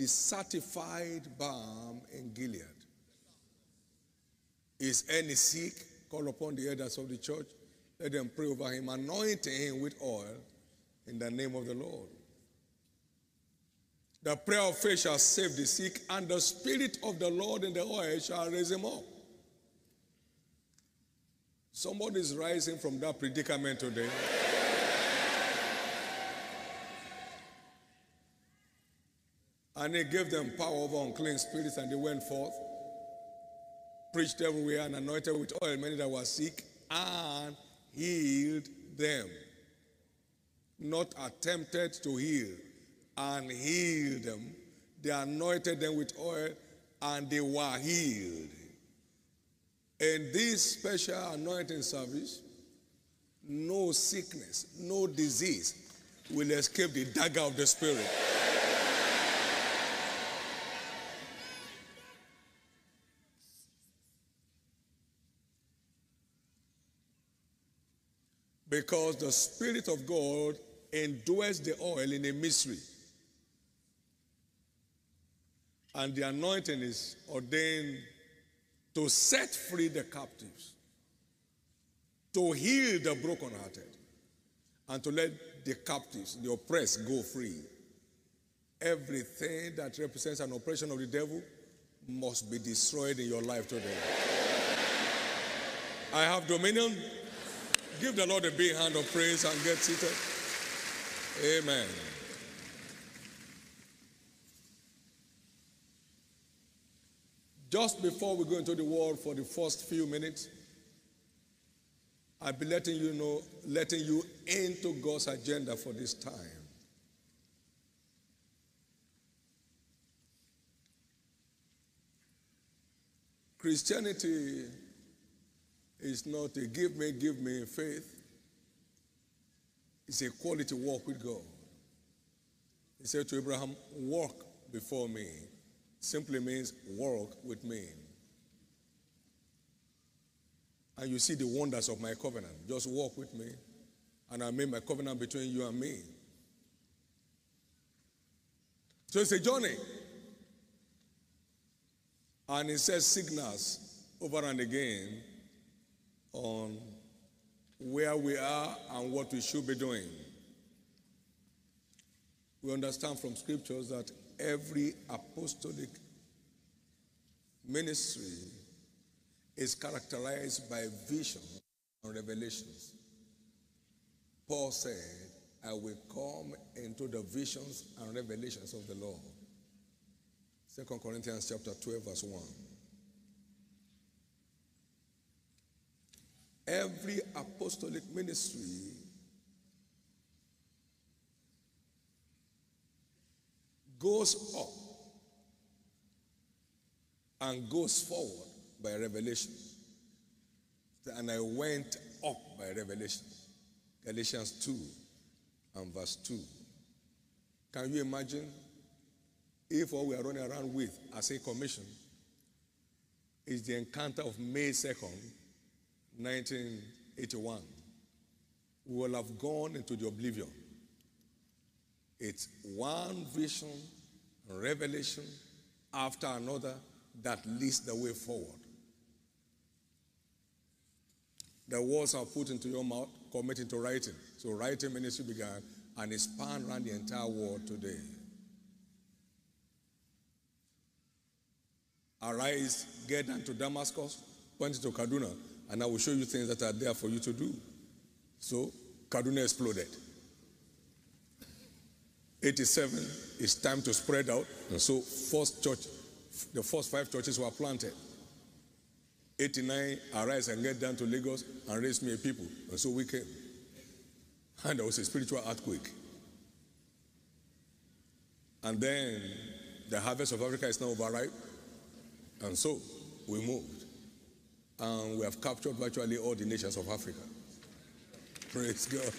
the certified balm in Gilead. Is any sick? Call upon the elders of the church. Let them pray over him, anointing him with oil in the name of the Lord. The prayer of faith shall save the sick, and the Spirit of the Lord in the oil shall raise him up. Somebody is rising from that predicament today. And he gave them power over unclean spirits, and they went forth, preached everywhere, and anointed with oil many that were sick, and healed them. Not attempted to heal, and healed them. They anointed them with oil, and they were healed. In this special anointing service, no sickness, no disease will escape the dagger of the Spirit. Because the Spirit of God endures the oil in a mystery. And the anointing is ordained to set free the captives, to heal the brokenhearted, and to let the captives, the oppressed, go free. Everything that represents an oppression of the devil must be destroyed in your life today. I have dominion. Give the Lord a big hand of praise and get seated. Amen. Just before we go into the word for the first few minutes, I'll be letting you know, letting you into God's agenda for this time. Christianity is not a give me, give me faith. It's a quality walk with God. He said to Abraham, Walk before me. Simply means walk with me. And you see the wonders of my covenant. Just walk with me, and I make my covenant between you and me. So it's a journey. And it says signals over and again on where we are and what we should be doing. We understand from scriptures that every apostolic ministry is characterized by vision and revelations. Paul said, I will come into the visions and revelations of the Lord. 2 Corinthians chapter 12, verse 1. Every apostolic ministry goes up and goes forward by revelation. And I went up by revelation. Galatians 2 and verse 2. Can you imagine if what we are running around with as a commission is the encounter of May 2nd, 1981? We will have gone into the oblivion. It's one vision, revelation after another that leads the way forward. The words are put into your mouth, commit into writing. So writing ministry began and it spanned around the entire world today. Arise, get down to Damascus, point to Kaduna, and I will show you things that are there for you to do. So Kaduna exploded. 87 it's time to spread out. And so first church, the first five churches were planted. 89, arise and get down to Lagos and raise me a people. And so we came. And there was a spiritual earthquake. And then the harvest of Africa is now overripe. And so we moved. And we have captured virtually all the nations of Africa. Praise God.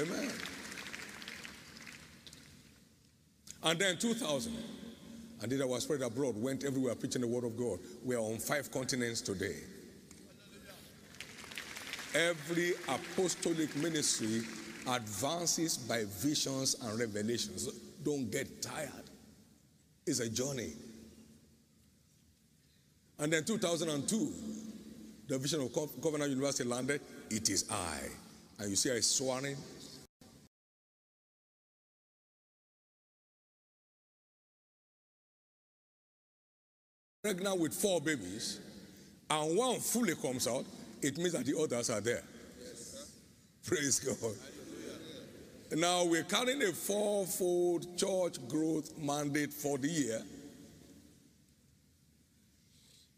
Amen. And then 2000, and then I was spread abroad, went everywhere preaching the word of God. We are on five continents today. Every apostolic ministry advances by visions and revelations. Don't get tired. It's a journey. And then 2002, the vision of Covenant University landed. It is I. And you see, I swearing. Pregnant with four babies, and one fully comes out, it means that the others are there. Yes, Praise God. Now we're carrying a fourfold church growth mandate for the year.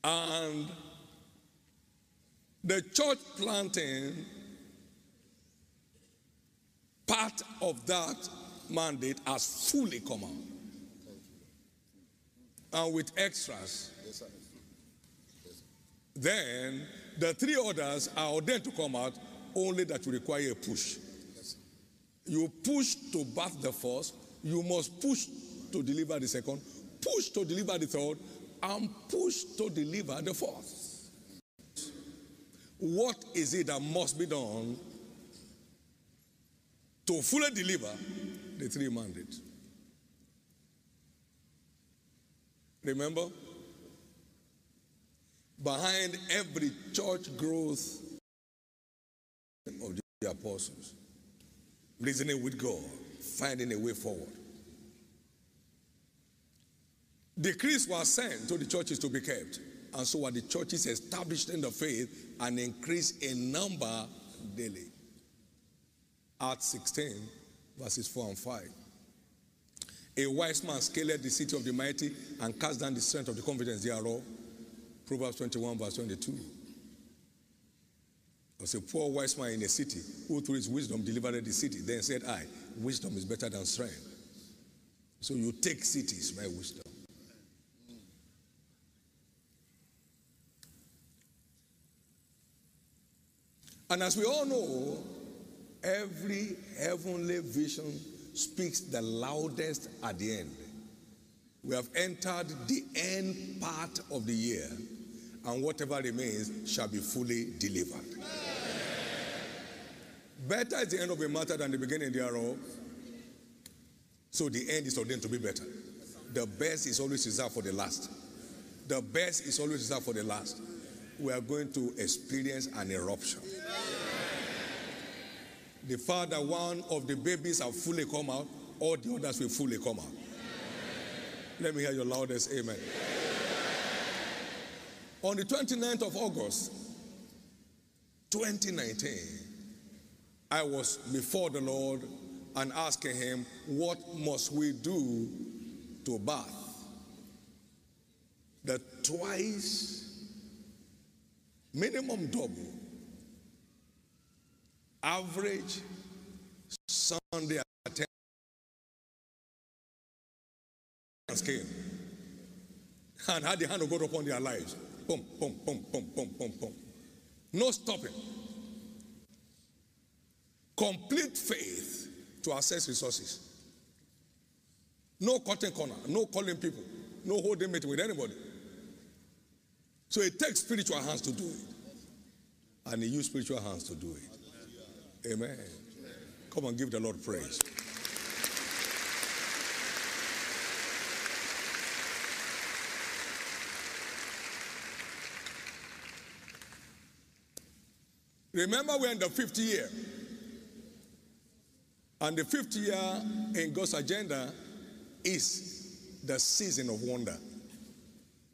And the church planting part of that mandate has fully come out. And with extras. Then the three others are ordained to come out, only that you require a push. You push to birth the first, you must push to deliver the second, push to deliver the third, and push to deliver the fourth. What is it that must be done to fully deliver the three mandates? Remember? Behind every church growth of the apostles reasoning with God, finding a way forward. Decrees were sent to the churches to be kept, and so were the churches established in the faith and increased in number daily. Acts 16, verses 4 and 5. A wise man scaled the city of the mighty and cast down the strength of the confidence thereof. Proverbs 21, verse 22 There was a poor wise man in a city who through his wisdom delivered the city. Then said, I, wisdom is better than strength. So you take cities by wisdom. And as we all know, every heavenly vision speaks the loudest at the end. We have entered the end part of the year, and whatever remains shall be fully delivered. Better is the end of a matter than the beginning thereof. So the end is ordained to be better. The best is always reserved for the last. The best is always reserved for the last. We are going to experience an eruption. The father, one of the babies have fully come out, all the others will fully come out. Let me hear your loudest amen. On the 29th of August, 2019, I was before the Lord and asking him, What must we do to bath? The twice, minimum double, average Sunday attendance came and had the hand of God upon their lives. Boom, boom, boom, boom, boom, boom, boom. No stopping. Complete faith to access resources. No cutting corner, no calling people, no holding meeting with anybody. So it takes spiritual hands to do it. And he used spiritual hands to do it. Amen. Come and give the Lord praise. Remember, we're in the fifth year. And the fifth year in God's agenda is the season of wonder.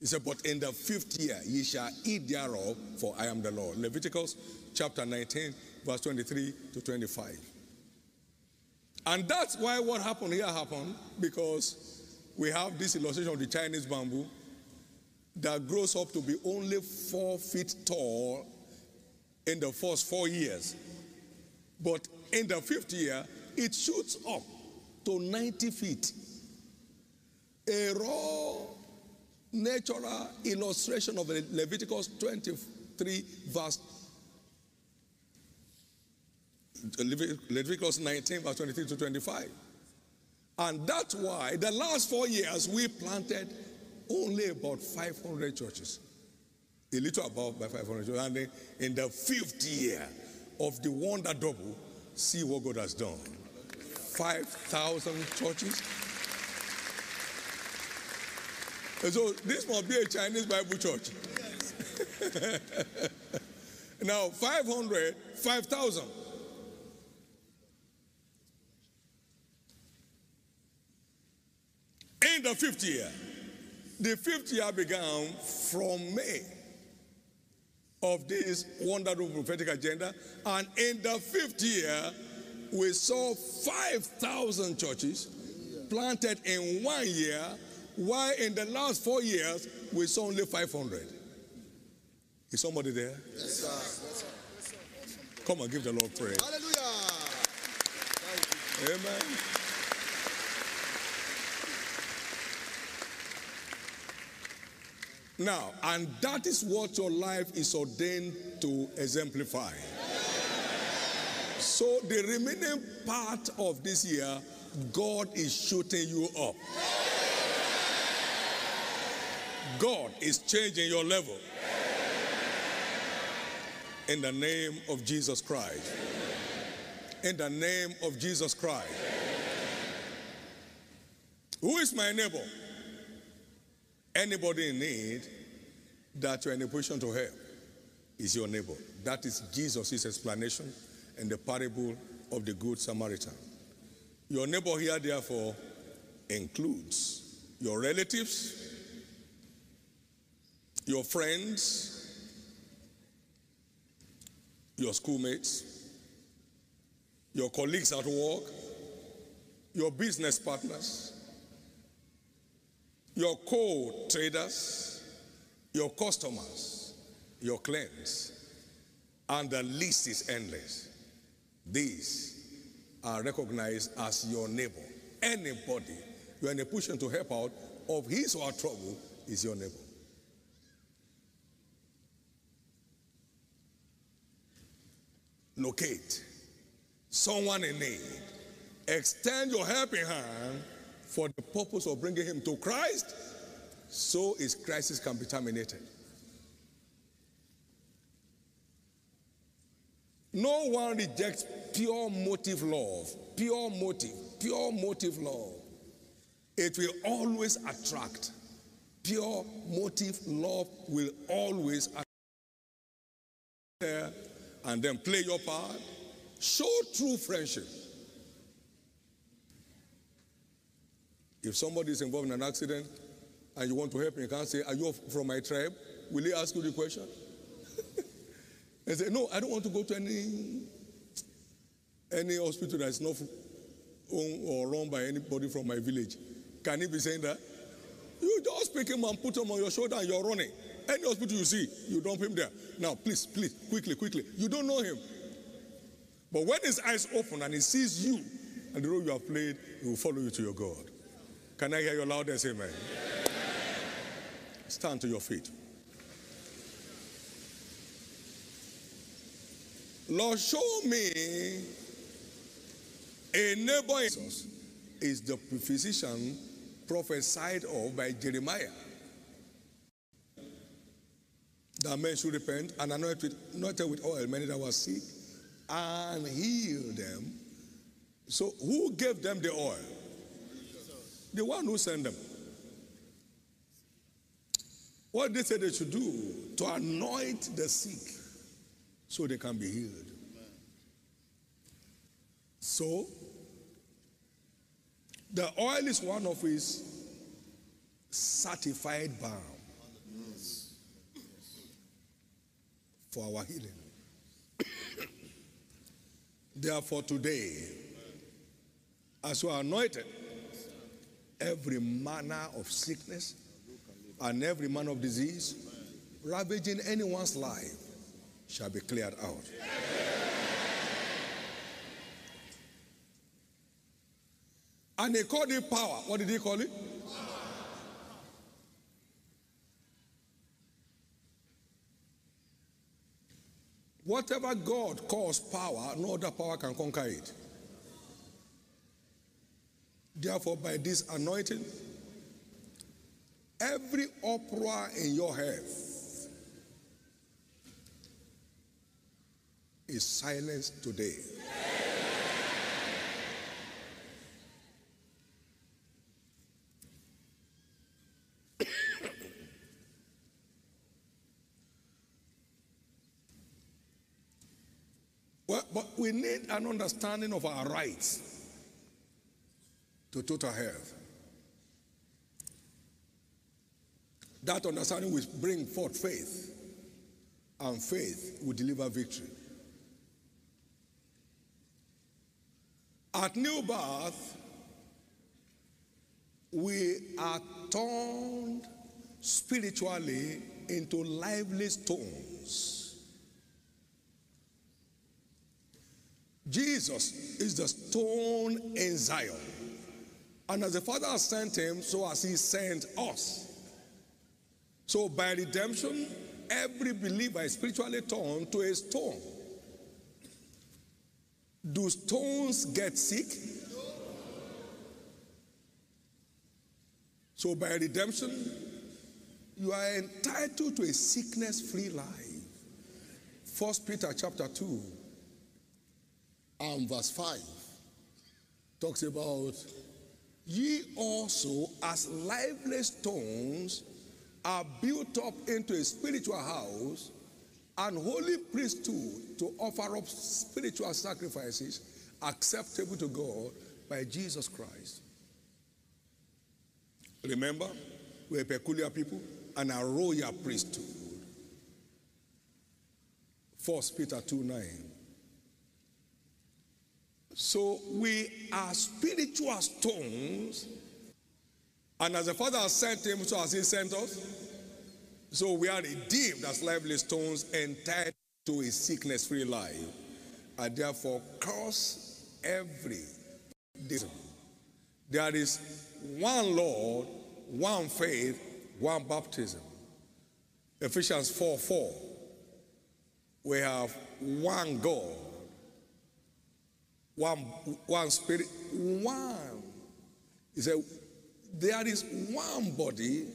He said, But in the fifth year ye shall eat thereof, for I am the Lord. Leviticus chapter 19, verse 23 to 25. And that's why what happened here happened, because we have this illustration of the Chinese bamboo that grows up to be only four feet tall in the first four years. But in the fifth year, it shoots up to 90 feet. A raw natural illustration of Leviticus 23, verse Leviticus 19, verse 23 to 25. And that's why the last four years we planted only about 500 churches. A little above by 500 churches. And in the fifth year of the wonder double, See what God has done. 5,000 churches. So this must be a Chinese Bible church. now, 500, 5,000. In the fifth year, the fifth year began from May of this wonderful prophetic agenda. And in the fifth year, we saw 5,000 churches planted in one year, while in the last four years, we saw only 500. Is somebody there? Yes, sir. Yes, sir. Come on, give the Lord praise. Hallelujah. Amen. Now, and that is what your life is ordained to exemplify. So, the remaining part of this year, God is shooting you up. God is changing your level. In the name of Jesus Christ. In the name of Jesus Christ. Who is my neighbor? Anybody in need that you're in a position to help is your neighbor. That is Jesus' explanation in the parable of the Good Samaritan. Your neighbor here, therefore, includes your relatives, your friends, your schoolmates, your colleagues at work, your business partners, your co traders, your customers, your clients, and the list is endless. These are recognized as your neighbor. Anybody you're in a position to help out of his or her trouble is your neighbor. Locate someone in need. Extend your helping hand for the purpose of bringing him to Christ so his crisis can be terminated. No one rejects pure motive love, pure motive, pure motive love. It will always attract. Pure motive love will always attract. And then play your part. Show true friendship. If somebody is involved in an accident and you want to help him, you can't say, Are you from my tribe? Will he ask you the question? and say, No, I don't want to go to any any hospital that's not owned or run by anybody from my village. Can he be saying that? You just pick him and put him on your shoulder and you're running. Any hospital you see, you dump him there. Now, please, please, quickly, quickly. You don't know him. But when his eyes open and he sees you and the role you have played, he will follow you to your God. Can I hear your loudest amen? Stand to your feet. Lord, show me a neighbor Jesus is the physician prophesied of by Jeremiah. That men should repent and anoint with, anointed with oil many that were sick and heal them. So who gave them the oil? The one who sent them. What they said they should do to anoint the sick so they can be healed. So, the oil is one of his certified balm for our healing. Therefore, today, as we are anointed, every manner of sickness and every manner of disease ravaging anyone's life shall be cleared out. And he called it power. What did he call it? Whatever God calls power, no other power can conquer it. Therefore, by this anointing, every uproar in your health is silenced today. We need an understanding of our rights to total health. That understanding will bring forth faith, and faith will deliver victory. At new birth, we are turned spiritually into lively stones. Jesus is the stone in Zion. And as the Father has sent him, so has he sent us. So by redemption, every believer is spiritually turned to a stone. Do stones get sick? So by redemption, you are entitled to a sickness-free life. First Peter chapter 2 and verse 5 talks about ye also as lively stones are built up into a spiritual house and holy priesthood to offer up spiritual sacrifices acceptable to God by Jesus Christ. Remember, we're a peculiar people and a royal priesthood. First Peter 2 9. So we are spiritual stones, and as the Father has sent him, so has he sent us. So we are redeemed as lively stones entitled to a sickness free life, and therefore curse every. There is one Lord, one faith, one baptism. Ephesians 4 4. We have one God, one, one spirit, one. He said, there is one body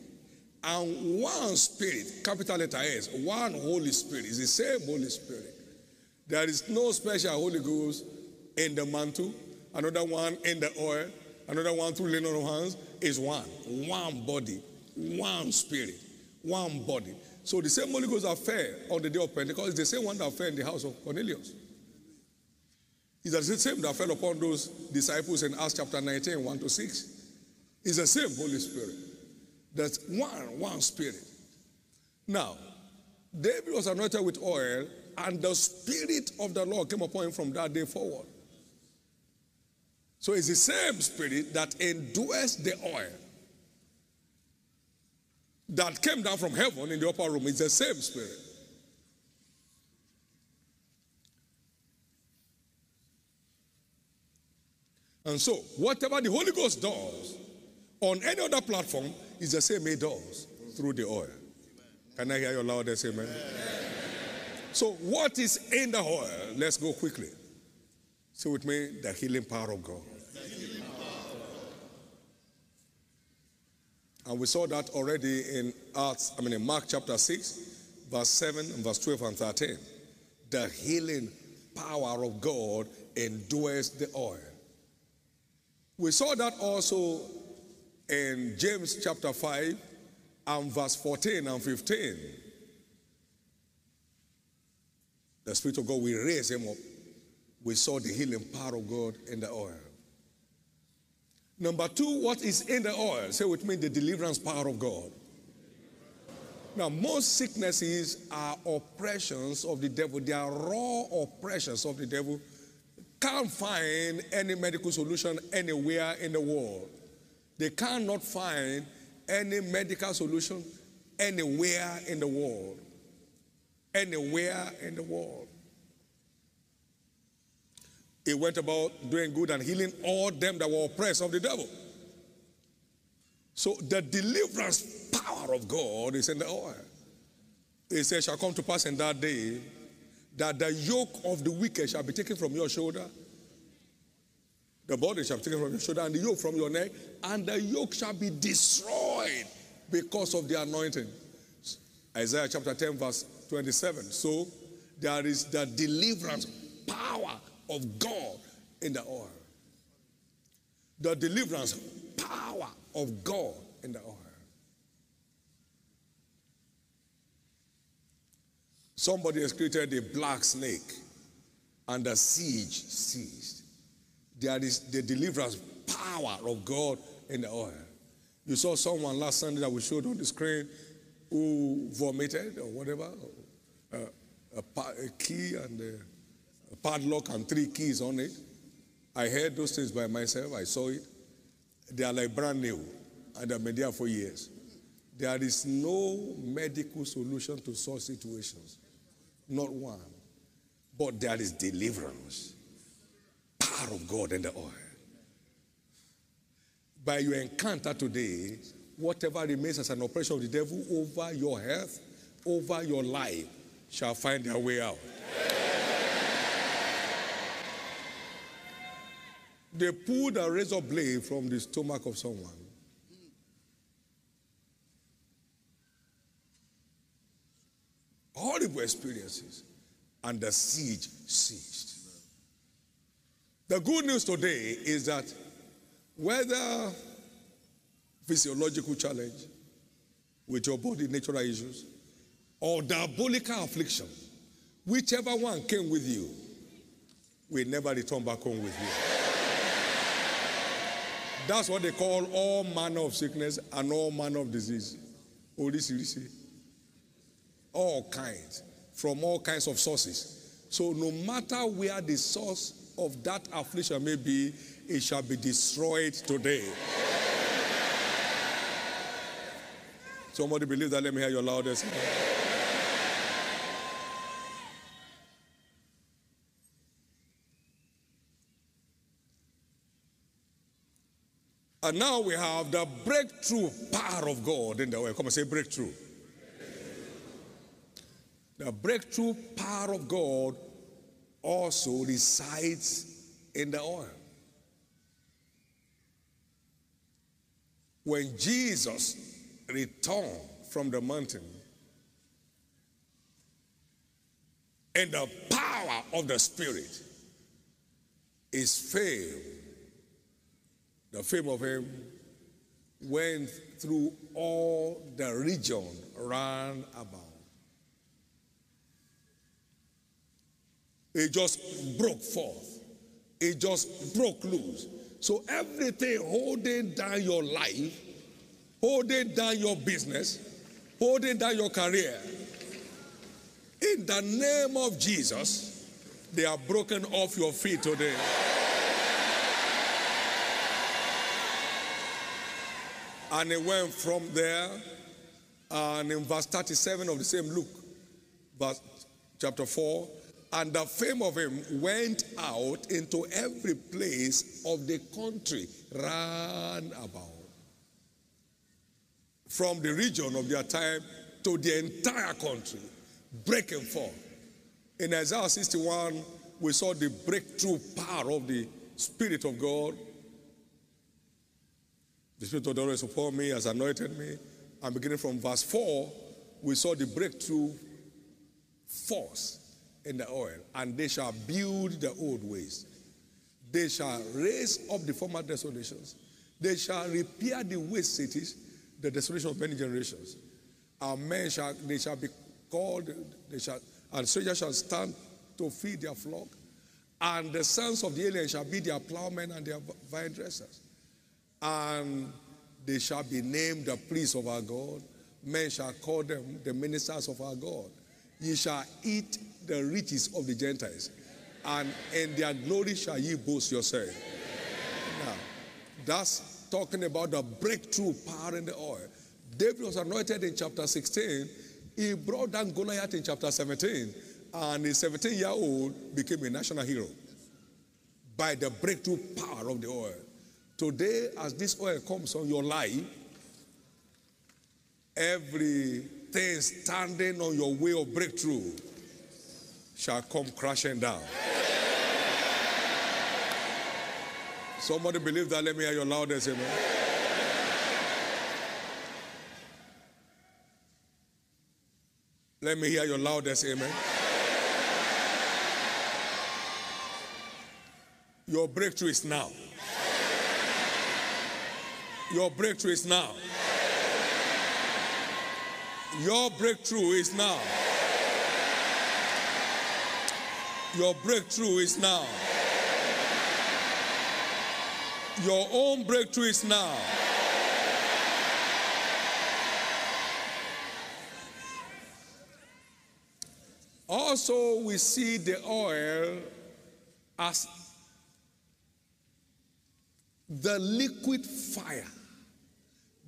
and one spirit, capital letter S, one Holy Spirit. It's the same Holy Spirit. There is no special Holy Ghost in the mantle, another one in the oil, another one through laying on of hands. Is one, one body, one spirit, one body. So the same Holy Ghost that fell on the day of Pentecost is the same one that fell in the house of Cornelius. It's the same that fell upon those disciples in Acts chapter 19, 1 to 6. It's the same Holy Spirit. That's one, one spirit. Now, David was anointed with oil, and the Spirit of the Lord came upon him from that day forward. So it's the same Spirit that endures the oil that came down from heaven in the upper room. It's the same Spirit. And so, whatever the Holy Ghost does on any other platform is the same He does through the oil. Can I hear your loudest amen? amen? So, what is in the oil? Let's go quickly. Say with me the healing power of God. And we saw that already in Acts, I mean in Mark chapter 6, verse 7 and verse 12 and 13. The healing power of God endures the oil. We saw that also in James chapter 5 and verse 14 and 15. The Spirit of God will raise him up. We saw the healing power of God in the oil. Number two, what is in the oil? Say with me, the deliverance power of God. Now, most sicknesses are oppressions of the devil. They are raw oppressions of the devil. Can't find any medical solution anywhere in the world. They cannot find any medical solution anywhere in the world. Anywhere in the world. He went about doing good and healing all them that were oppressed of the devil. So the deliverance power of God is in the oil. He says, shall come to pass in that day that the yoke of the wicked shall be taken from your shoulder. The body shall be taken from your shoulder and the yoke from your neck, and the yoke shall be destroyed because of the anointing. Isaiah chapter 10, verse 27. So there is the deliverance power of God in the oil. The deliverance power of God in the oil. Somebody has created a black snake and the siege ceased. There is the deliverance power of God in the oil. You saw someone last Sunday that we showed on the screen who vomited or whatever, uh, a, a key and a, a padlock and three keys on it. I heard those things by myself. I saw it. They are like brand new, and they've been there for years. There is no medical solution to such situations, not one. But there is deliverance, power of God in the oil. By your encounter today, whatever remains as an operation of the devil over your health, over your life, shall find their way out. They pulled a razor blade from the stomach of someone. Horrible experiences, and the siege ceased. The good news today is that whether physiological challenge with your body, natural issues, or diabolical affliction, whichever one came with you, will never return back home with you. That's what they call all manner of sickness and all manner of disease. Oríṣiríṣi. All kinds, from all kinds of sources. So no matter where the source of that affliction may be, it shall be destroyed today. Somebody believe that? Let me hear your loudest. And now we have the breakthrough power of God in the way. Come and say breakthrough. The breakthrough power of God also resides in the oil. When Jesus returned from the mountain, and the power of the Spirit is fame, the fame of him went through all the region round about. It just broke forth. It just broke loose. So everything holding down your life, holding down your business, holding down your career, in the name of Jesus, they are broken off your feet today. And it went from there, and in verse 37 of the same Luke, verse chapter 4, and the fame of him went out into every place of the country ran about. From the region of their time to the entire country, breaking forth. In Isaiah 61, we saw the breakthrough power of the Spirit of God. The Spirit of the Lord is upon me, has anointed me. And beginning from verse 4, we saw the breakthrough force in the oil, and they shall build the old ways. They shall raise up the former desolations. They shall repair the waste cities, the desolation of many generations. And men shall they shall be called, they shall and strangers shall stand to feed their flock, and the sons of the alien shall be their plowmen and their vine dressers. And they shall be named the priests of our God. Men shall call them the ministers of our God. Ye shall eat the riches of the Gentiles, and in their glory shall ye boast yourself. Now, that's talking about the breakthrough power in the oil. David was anointed in chapter 16. He brought down Goliath in chapter 17, and a 17 year old became a national hero by the breakthrough power of the oil. Today, as this oil comes on your life, standing on your way of breakthrough shall come crashing down. Somebody believe that? Let me hear your loudest amen. Let me hear your loudest amen. Your breakthrough is now. Your breakthrough is now. Your breakthrough is now. Your breakthrough is now. Your own breakthrough is now. Also, we see the oil as the liquid fire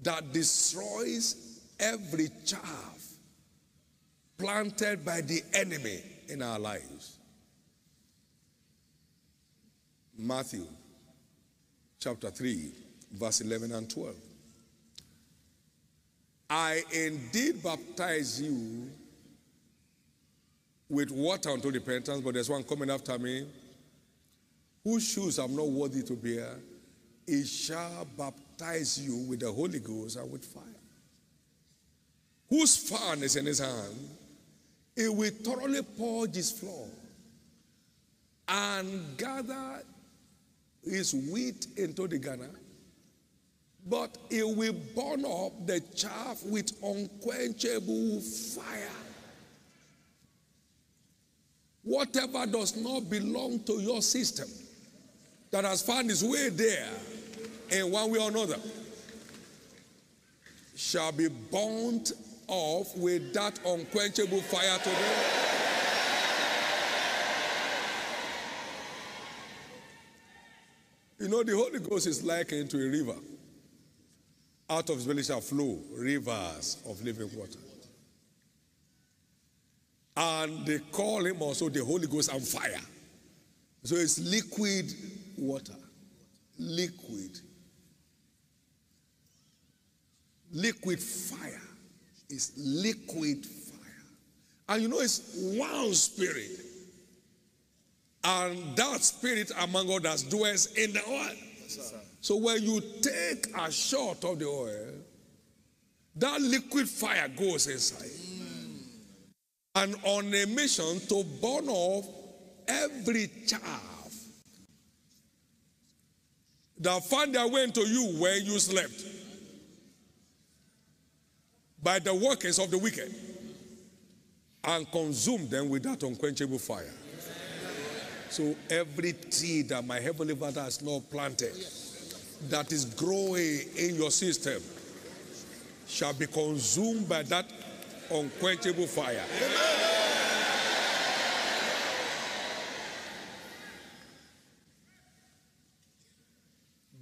that destroys every chaff planted by the enemy in our lives. Matthew chapter 3, verse 11 and 12. I indeed baptize you with water unto repentance, but there's one coming after me, whose shoes I'm not worthy to bear. He shall baptize you with the Holy Ghost and with fire. Whose fan is in his hand, he will thoroughly purge his floor and gather his wheat into the garner, but he will burn up the chaff with unquenchable fire. Whatever does not belong to your system that has found its way there in one way or another shall be burnt off with that unquenchable fire today. You know, the Holy Ghost is likened to a river. Out of his belly shall flow rivers of living water. And they call him also the Holy Ghost and fire. So it's liquid water. Liquid. Liquid fire is liquid fire. And you know, it's one spirit. And that spirit, among others, dwells in the oil. So when you take a shot of the oil, that liquid fire goes inside. And on a mission to burn off every chaff that found their way into you when you slept by the workers of the wicked and consume them with that unquenchable fire. So every tree that my heavenly Father has not planted that is growing in your system shall be consumed by that unquenchable fire.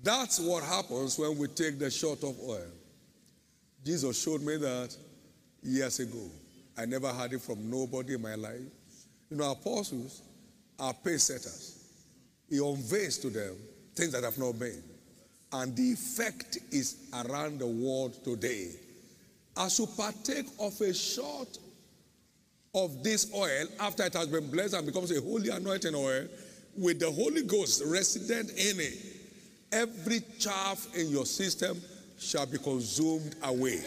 That's what happens when we take the shot of oil. Jesus showed me that years ago. I never had it from nobody in my life. You know, apostles are pace setters. He unveils to them things that have not been. And the effect is around the world today. As you partake of a shot of this oil after it has been blessed and becomes a holy anointing oil with the Holy Ghost resident in it, every chaff in your system shall be consumed away.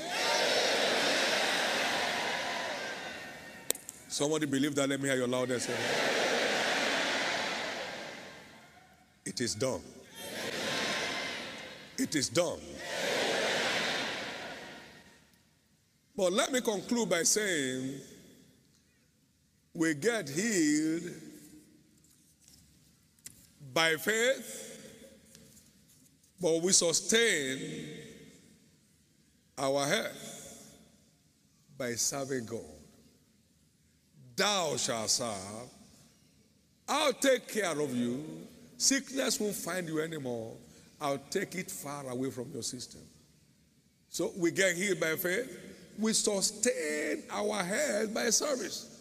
Somebody believe that? Let me hear your loudest. It is done. It is done. But let me conclude by saying we get healed by faith, but we sustain our health by serving God. Thou shalt serve. I'll take care of you. Sickness won't find you anymore. I'll take it far away from your system. So we get healed by faith. We sustain our health by service.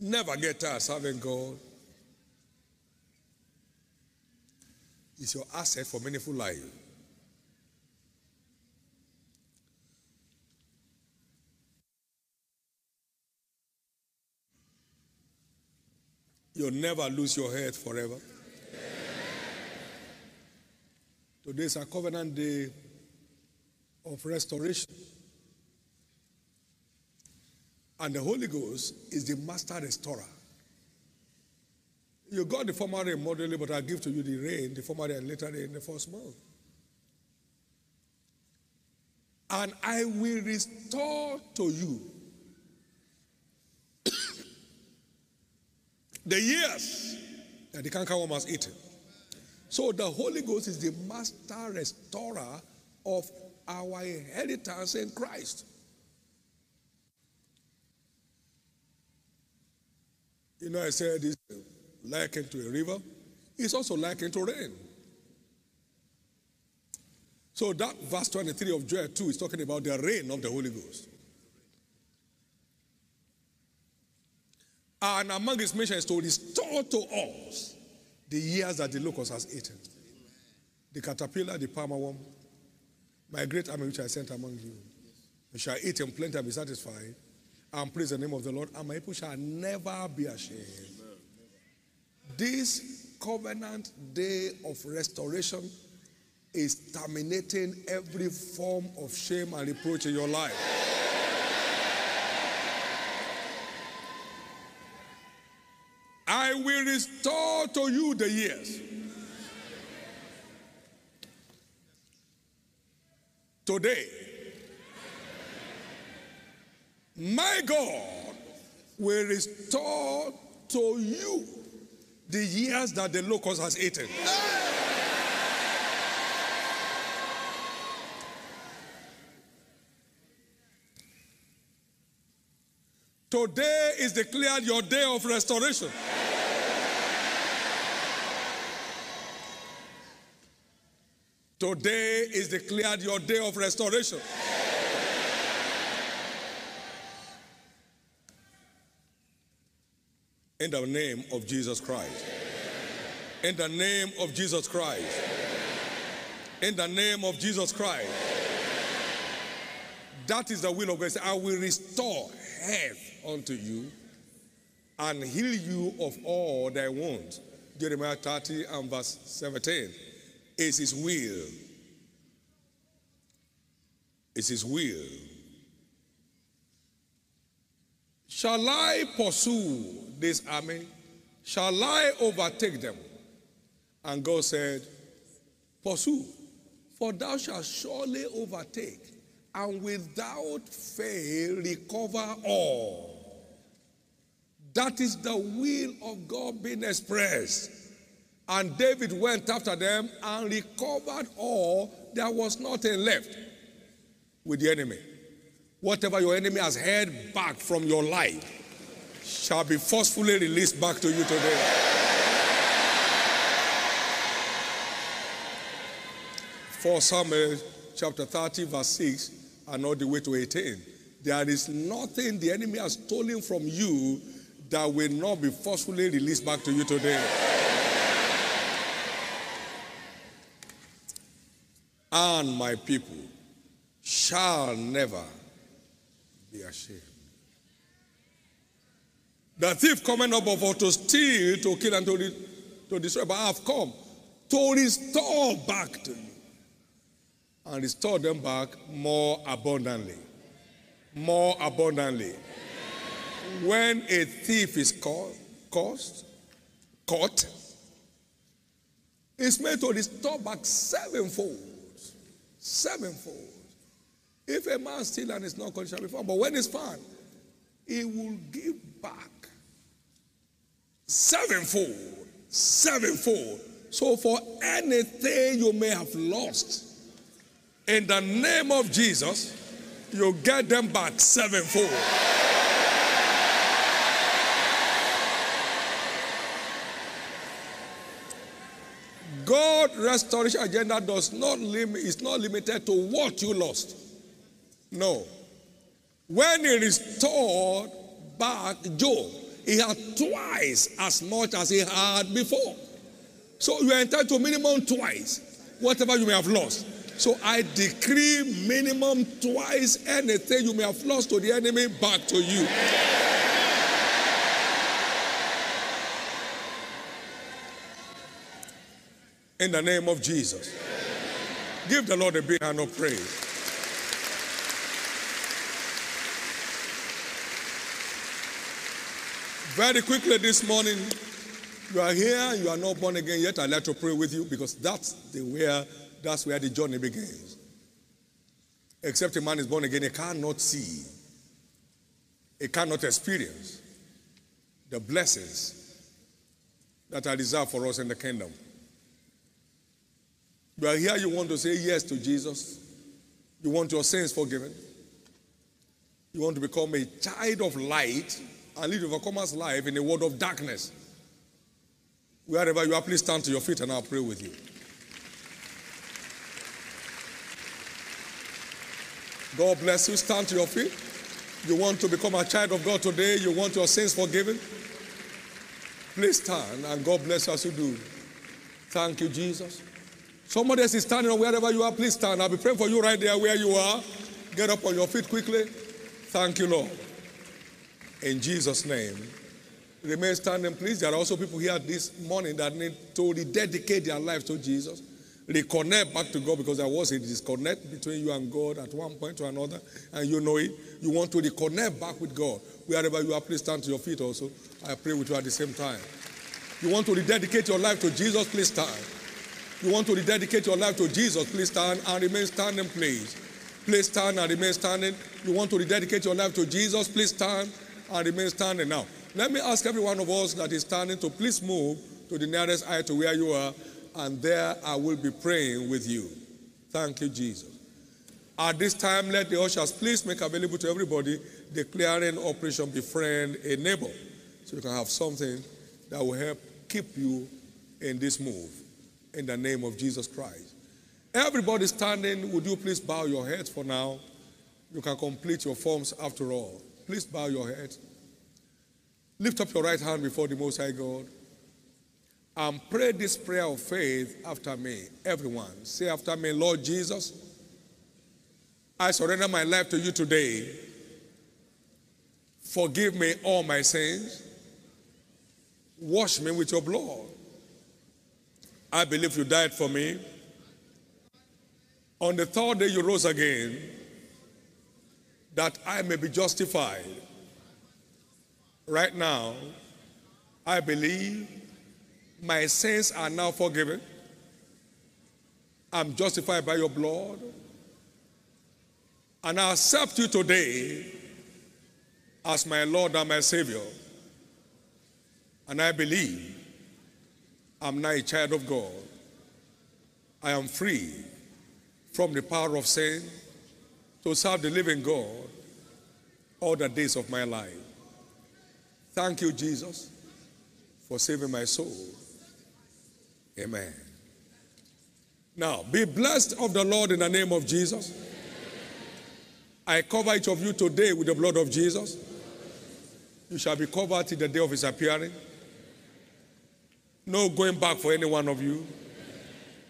Never get tired serving God. It's your asset for meaningful life. You'll never lose your head forever. Today is a covenant day of restoration. And the Holy Ghost is the master restorer. You got the former rain moderately, but I give to you the rain, the former rain, later in the first month. And I will restore to you The years that the cankerworm has eaten. So the Holy Ghost is the master restorer of our inheritance in Christ. You know, I said it's likened to a river. It's also likened to rain. So that verse 23 of Joel 2 is talking about the rain of the Holy Ghost. And among his mission is to restore to us the years that the locust has eaten. The caterpillar, the palmer worm, my great army which I sent among you. You shall eat in plenty and be satisfied, and praise the name of the Lord, and my people shall never be ashamed. This covenant day of restoration is terminating every form of shame and reproach in your life. Restore to you the years. Today, my God will restore to you the years that the locust has eaten. Today is declared your day of restoration. Today is declared your day of restoration. In the name of Jesus Christ. In the name of Jesus Christ. In the name of Jesus Christ. That is the will of God. I will restore health unto you and heal you of all thy wounds. Jeremiah 30 and verse 17. It's his will. It's his will. Shall I pursue this army? Shall I overtake them? And God said, Pursue, for thou shalt surely overtake, and without fail recover all. That is the will of God being expressed. And David went after them and recovered all. There was nothing left with the enemy. Whatever your enemy has held back from your life shall be forcefully released back to you today. For Samuel chapter 30, verse 6, and all the way to 18. There is nothing the enemy has stolen from you that will not be forcefully released back to you today. And my people shall never be ashamed. The thief coming up for to steal, to kill, and to, to destroy, but I have come to restore back to you and restore them back more abundantly. More abundantly. When a thief is caught, caught, it's made to restore back sevenfold. Sevenfold. If a man steal and is not caught, shall be found. But when it's found, he will give back sevenfold. Sevenfold. So for anything you may have lost, in the name of Jesus, you get them back sevenfold. God restoration agenda does not limit is not limited to what you lost. No. When he restored back Job, he had twice as much as he had before. So you are entitled to minimum twice, whatever you may have lost. So I decree minimum twice anything you may have lost to the enemy back to you. In the name of Jesus. Give the Lord a big hand of praise. Very quickly this morning, you are here, you are not born again yet. I'd like to pray with you because that's the where that's where the journey begins. Except a man is born again, he cannot see, he cannot experience the blessings that are reserved for us in the kingdom. You are here, you want to say yes to Jesus. You want your sins forgiven. You want to become a child of light and live overcomer's life in a world of darkness. Wherever you are, please stand to your feet and I'll pray with you. God bless you. Stand to your feet. You want to become a child of God today. You want your sins forgiven. Please stand and God bless as you do. Thank you, Jesus. Somebody else is standing wherever you are. Please stand. I'll be praying for you right there where you are. Get up on your feet quickly. Thank you, Lord. In Jesus' name. Remain standing, please. There are also people here this morning that need to rededicate their lives to Jesus, reconnect back to God because there was a disconnect between you and God at one point or another, and you know it. You want to reconnect back with God. Wherever you are, please stand to your feet also. I pray with you at the same time. You want to rededicate your life to Jesus, please stand. You want to rededicate your life to Jesus, please stand and remain standing, please. Please stand and remain standing. You want to rededicate your life to Jesus, please stand and remain standing. Now, let me ask every one of us that is standing to please move to the nearest eye to where you are, and there I will be praying with you. Thank you, Jesus. At this time, let the ushers please make available to everybody the clearing operation befriend a neighbor so you can have something that will help keep you in this move in the name of Jesus Christ. Everybody standing, would you please bow your heads for now? You can complete your forms after all. Please bow your head. Lift up your right hand before the Most High God and pray this prayer of faith after me. Everyone, say after me, Lord Jesus, I surrender my life to you today. Forgive me all my sins. Wash me with your blood. I believe you died for me. On the third day, you rose again that I may be justified. Right now, I believe my sins are now forgiven. I'm justified by your blood. And I accept you today as my Lord and my Savior. And I believe I'm now a child of God. I am free from the power of sin to serve the living God all the days of my life. Thank you, Jesus, for saving my soul. Amen. Now, be blessed of the Lord in the name of Jesus. I cover each of you today with the blood of Jesus. You shall be covered till the day of his appearing. No going back for any one of you.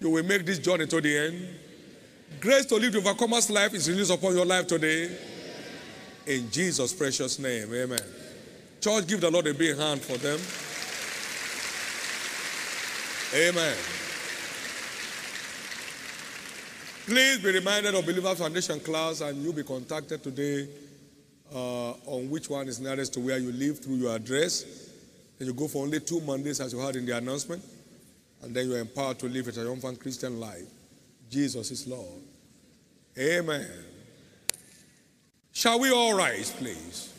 You will make this journey to the end. Grace to live the overcomer's life is released upon your life today. In Jesus' precious name. Amen. Church, give the Lord a big hand for them. Amen. Please be reminded of Believer Foundation class, and you'll be contacted today uh, on which one is nearest to where you live through your address. And you go for only two Mondays, as you heard in the announcement, and then you're empowered to live a triumphant Christian life. Jesus is Lord. Amen. Shall we all rise, please?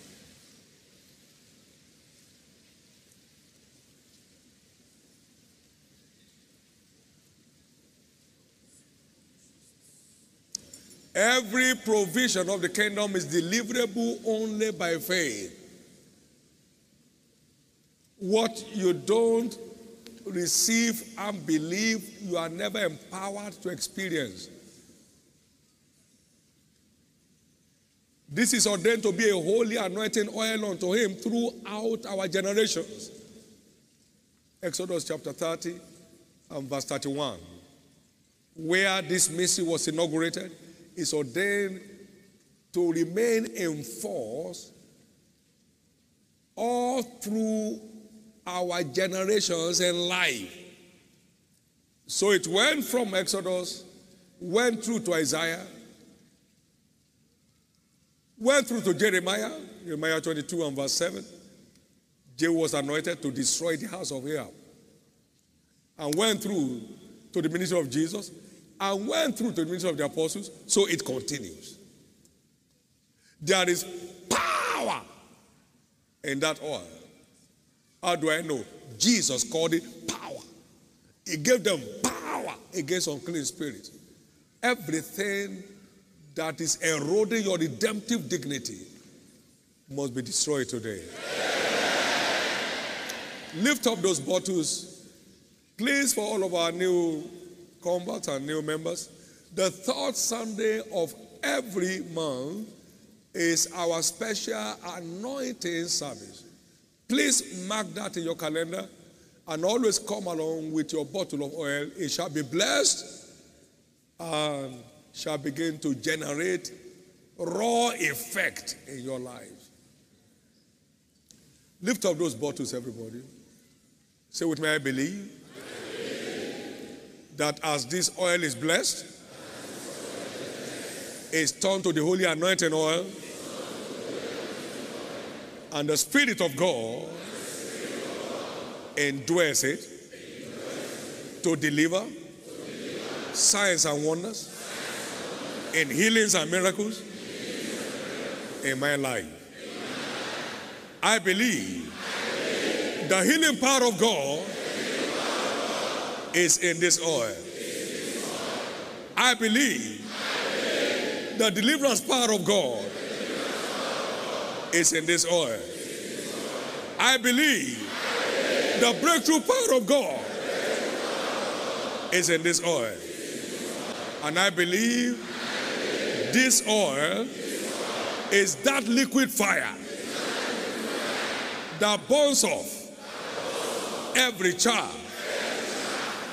Every provision of the kingdom is deliverable only by faith. What you don't receive and believe, you are never empowered to experience. This is ordained to be a holy anointing oil unto him throughout our generations. Exodus chapter 30 and verse 31. Where this mystery was inaugurated is ordained to remain in force all through our generations in life. So it went from Exodus, went through to Isaiah, went through to Jeremiah, Jeremiah 22 and verse 7. Jehu was anointed to destroy the house of Ahab. And went through to the ministry of Jesus, and went through to the ministry of the apostles, so it continues. There is power in that oil. How do I know? Jesus called it power. He gave them power against unclean spirits. Everything that is eroding your redemptive dignity must be destroyed today. Lift up those bottles, please, for all of our new converts and new members. The third Sunday of every month is our special anointing service. Please mark that in your calendar and always come along with your bottle of oil. It shall be blessed and shall begin to generate raw effect in your life. Lift up those bottles, everybody. Say with me, I believe, that as this oil is blessed, it's turned to the holy anointing oil, and the Spirit of God endures it to deliver signs and wonders in healings and miracles in my life. I believe the healing power of God is in this oil. I believe the deliverance power of God is in this oil. I believe the breakthrough power of God is in this oil. And I believe this oil is that liquid fire that burns off every charge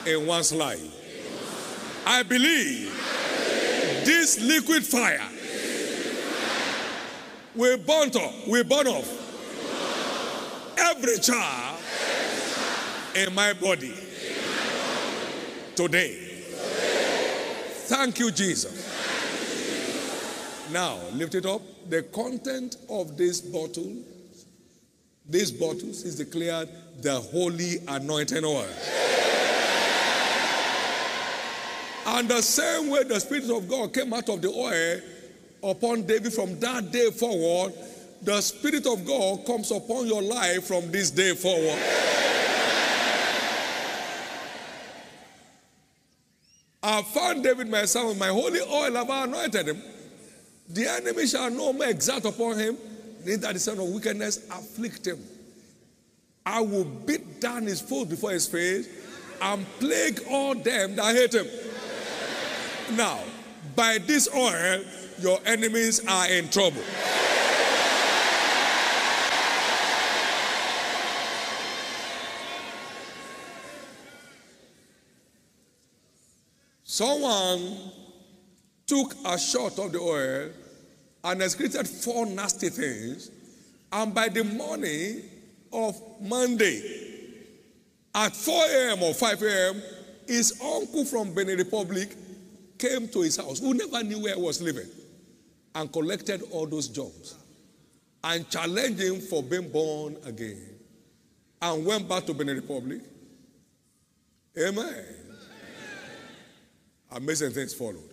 in one's life. I believe this liquid fire will burn off, will burn off every charge in my body today. Thank you, Jesus. Now, lift it up. The content of this bottle, these bottles is declared the holy anointing oil. And the same way the Spirit of God came out of the oil upon David from that day forward, the Spirit of God comes upon your life from this day forward. I found David my son with my holy oil have I anointed him. The enemy shall no more exalt upon him, neither the son of wickedness afflict him. I will beat down his foes before his face and plague all them that hate him. Now, by this oil, your enemies are in trouble. Someone took a shot of the oil and excreted four nasty things, and by the morning of Monday, at 4 a.m. or 5 a.m., his uncle from Benin Republic came to his house, who never knew where he was living, and collected all those jobs and challenged him for being born again and went back to Benin Republic. Amen. Amazing things followed.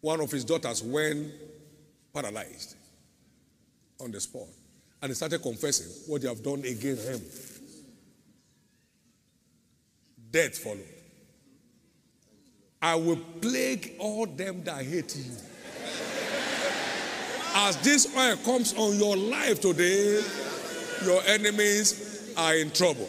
One of his daughters went paralyzed on the spot. And he started confessing what they have done against him. Death followed. I will plague all them that hate you. As this oil comes on your life today, your enemies are in trouble.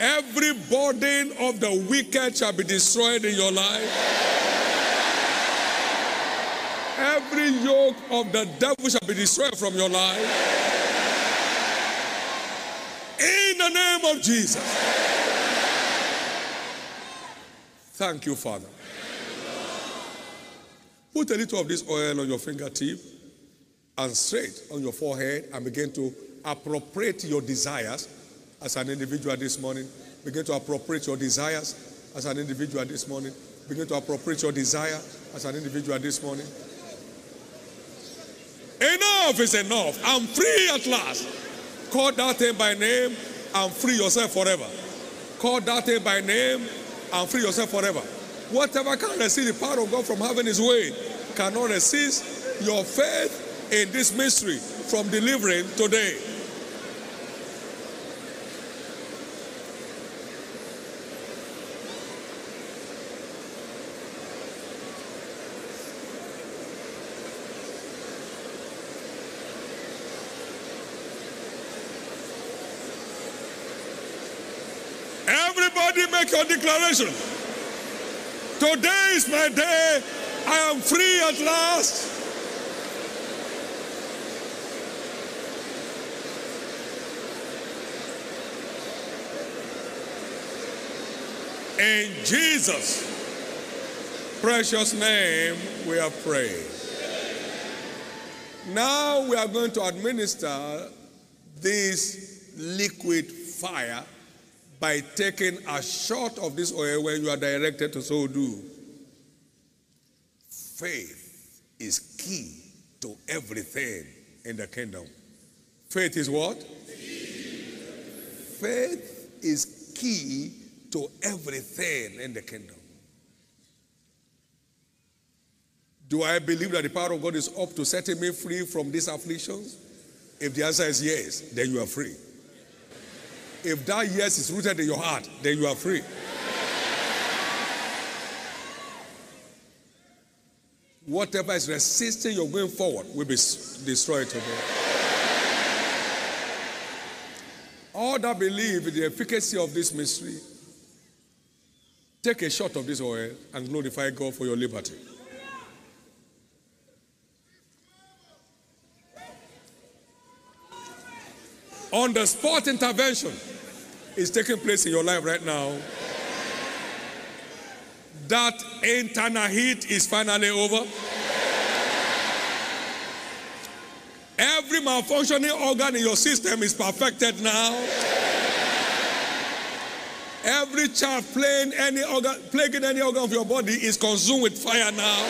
Every burden of the wicked shall be destroyed in your life. Every yoke of the devil shall be destroyed from your life. In name of Jesus. Thank you, Father. Put a little of this oil on your fingertip and straight on your forehead and begin to appropriate your desires as an individual this morning. Begin to appropriate your desires as an individual this morning. Begin to appropriate your desire as an individual this morning. Enough is enough. I'm free at last. Call that thing by name and free yourself forever. Call that thing by name and free yourself forever. Whatever can receive the power of God from having his way cannot resist your faith in this mystery from delivering today. Everybody make your declaration. Today is my day. I am free at last. In Jesus' precious name, we are praying. Now we are going to administer this liquid fire by taking a shot of this oil when you are directed to so do. Faith is key to everything in the kingdom. Faith is what? Faith is key to everything in the kingdom. Do I believe that the power of God is up to setting me free from these afflictions? If the answer is yes, then you are free. If that yes is rooted in your heart, then you are free. Whatever is resisting your going forward will be destroyed today. All that believe in the efficacy of this mystery, take a shot of this oil and glorify God for your liberty. On the spot intervention is taking place in your life right now. That internal heat is finally over. Every malfunctioning organ in your system is perfected now. Every child playing any organ, plaguing any organ of your body is consumed with fire now.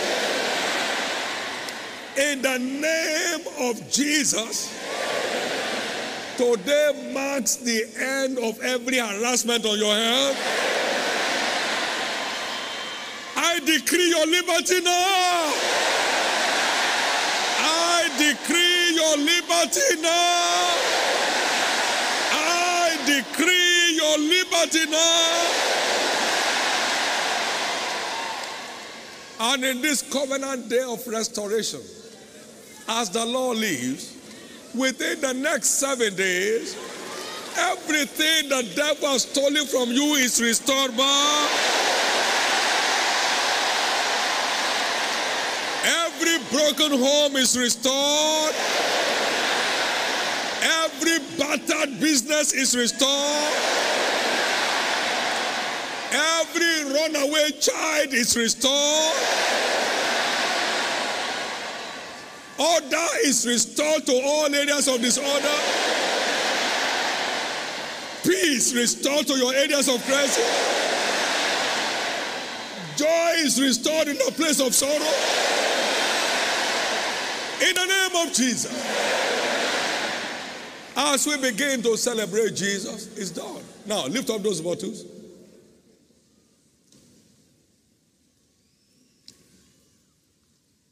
In the name of Jesus, today marks the end of every harassment on your health. I decree your liberty now. I decree your liberty now. I decree your liberty now. And in this covenant day of restoration, as the Lord lives, within the next seven days, everything the devil has stolen from you is restored back. Every broken home is restored. Every battered business is restored. Every runaway child is restored. Order is restored to all areas of disorder. Peace restored to your areas of crisis. Joy is restored in the place of sorrow. In the name of Jesus. As we begin to celebrate Jesus, it's done. Now, lift up those bottles.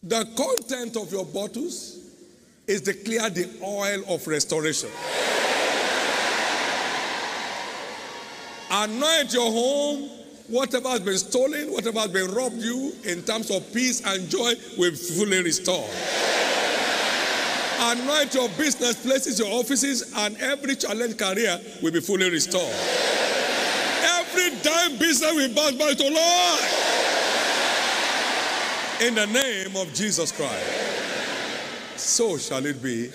The content of your bottles is declared the oil of restoration. Anoint your home. Whatever has been stolen, whatever has been robbed you in terms of peace and joy will fully restore. Anoint your business places, your offices, and every challenge career will be fully restored. Every dime business will bounce back to life. In the name of Jesus Christ. So shall it be.